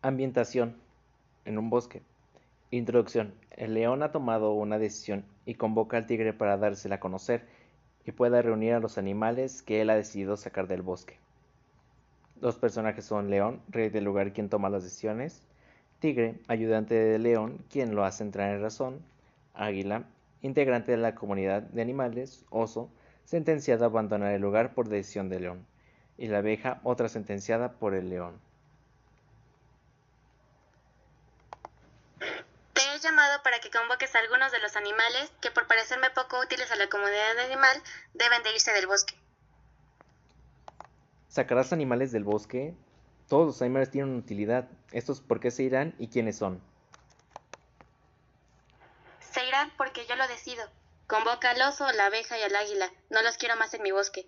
Ambientación en un bosque. Introducción. El león ha tomado una decisión y convoca al tigre para dársela a conocer y pueda reunir a los animales que él ha decidido sacar del bosque. Los personajes son León, rey del lugar quien toma las decisiones, Tigre, ayudante de León, quien lo hace entrar en razón, Águila, integrante de la comunidad de animales, Oso, sentenciado a abandonar el lugar por decisión de León, y la abeja, otra sentenciada por el León. Llamado para que convoques a algunos de los animales que por parecerme poco útiles a la comunidad animal deben de irse del bosque. ¿Sacarás animales del bosque? Todos los animales tienen utilidad. ¿Estos por qué se irán y quiénes son? Se irán porque yo lo decido. Convoca al oso, la abeja y al águila. No los quiero más en mi bosque.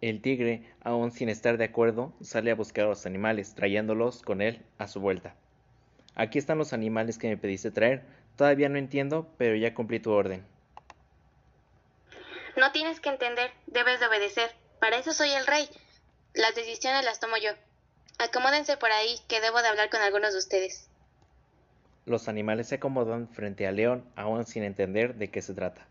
El tigre, aún sin estar de acuerdo, sale a buscar a los animales, trayéndolos con él a su vuelta. Aquí están los animales que me pediste traer. Todavía no entiendo, pero ya cumplí tu orden. No tienes que entender, debes de obedecer. Para eso soy el rey. Las decisiones las tomo yo. Acomódense por ahí, que debo de hablar con algunos de ustedes. Los animales se acomodan frente a León, aún sin entender de qué se trata.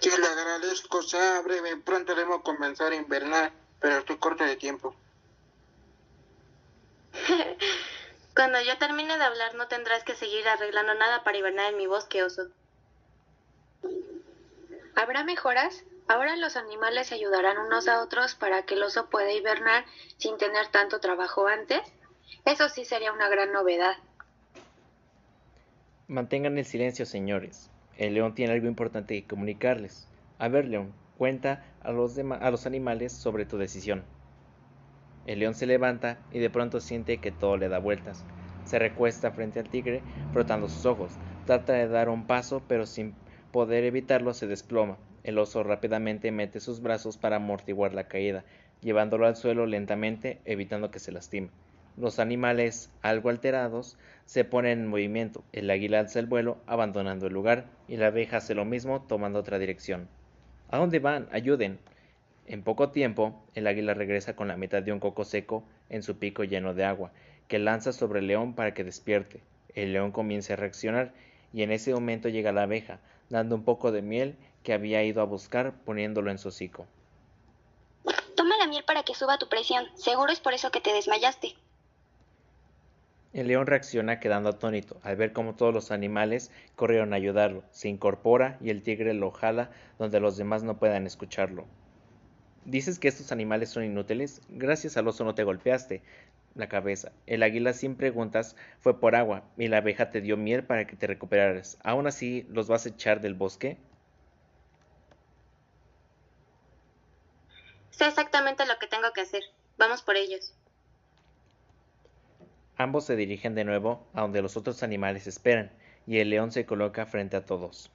Yo le agradezco, sea breve, pronto debemos comenzar a invernar, pero estoy corto de tiempo. Cuando yo termine de hablar no tendrás que seguir arreglando nada para hibernar en mi bosque, oso. ¿Habrá mejoras? Ahora los animales se ayudarán unos a otros para que el oso pueda hibernar sin tener tanto trabajo antes. Eso sí sería una gran novedad. Mantengan el silencio, señores. El león tiene algo importante que comunicarles. A ver, león, cuenta a los, a los animales sobre tu decisión. El león se levanta y de pronto siente que todo le da vueltas. Se recuesta frente al tigre, frotando sus ojos. Trata de dar un paso, pero sin poder evitarlo se desploma. El oso rápidamente mete sus brazos para amortiguar la caída, llevándolo al suelo lentamente, evitando que se lastime. Los animales, algo alterados, se ponen en movimiento. El águila alza el vuelo, abandonando el lugar, y la abeja hace lo mismo, tomando otra dirección. ¿A dónde van? Ayuden. En poco tiempo, el águila regresa con la mitad de un coco seco en su pico lleno de agua, que lanza sobre el león para que despierte. El león comienza a reaccionar, y en ese momento llega la abeja, dando un poco de miel que había ido a buscar, poniéndolo en su hocico. Toma la miel para que suba tu presión. Seguro es por eso que te desmayaste. El león reacciona quedando atónito al ver cómo todos los animales corrieron a ayudarlo. Se incorpora y el tigre lo jala donde los demás no puedan escucharlo. ¿Dices que estos animales son inútiles? Gracias al oso no te golpeaste la cabeza. El águila sin preguntas fue por agua y la abeja te dio miel para que te recuperaras. ¿Aún así los vas a echar del bosque? Sé exactamente lo que tengo que hacer. Vamos por ellos. Ambos se dirigen de nuevo a donde los otros animales esperan, y el león se coloca frente a todos.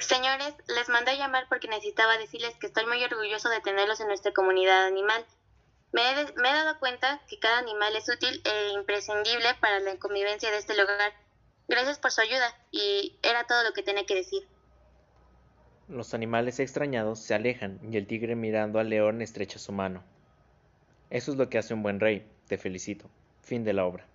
Señores, les mandé a llamar porque necesitaba decirles que estoy muy orgulloso de tenerlos en nuestra comunidad animal. Me he, me he dado cuenta que cada animal es útil e imprescindible para la convivencia de este lugar. Gracias por su ayuda y era todo lo que tenía que decir. Los animales extrañados se alejan y el tigre mirando al león estrecha su mano. Eso es lo que hace un buen rey. Te felicito. Fin de la obra.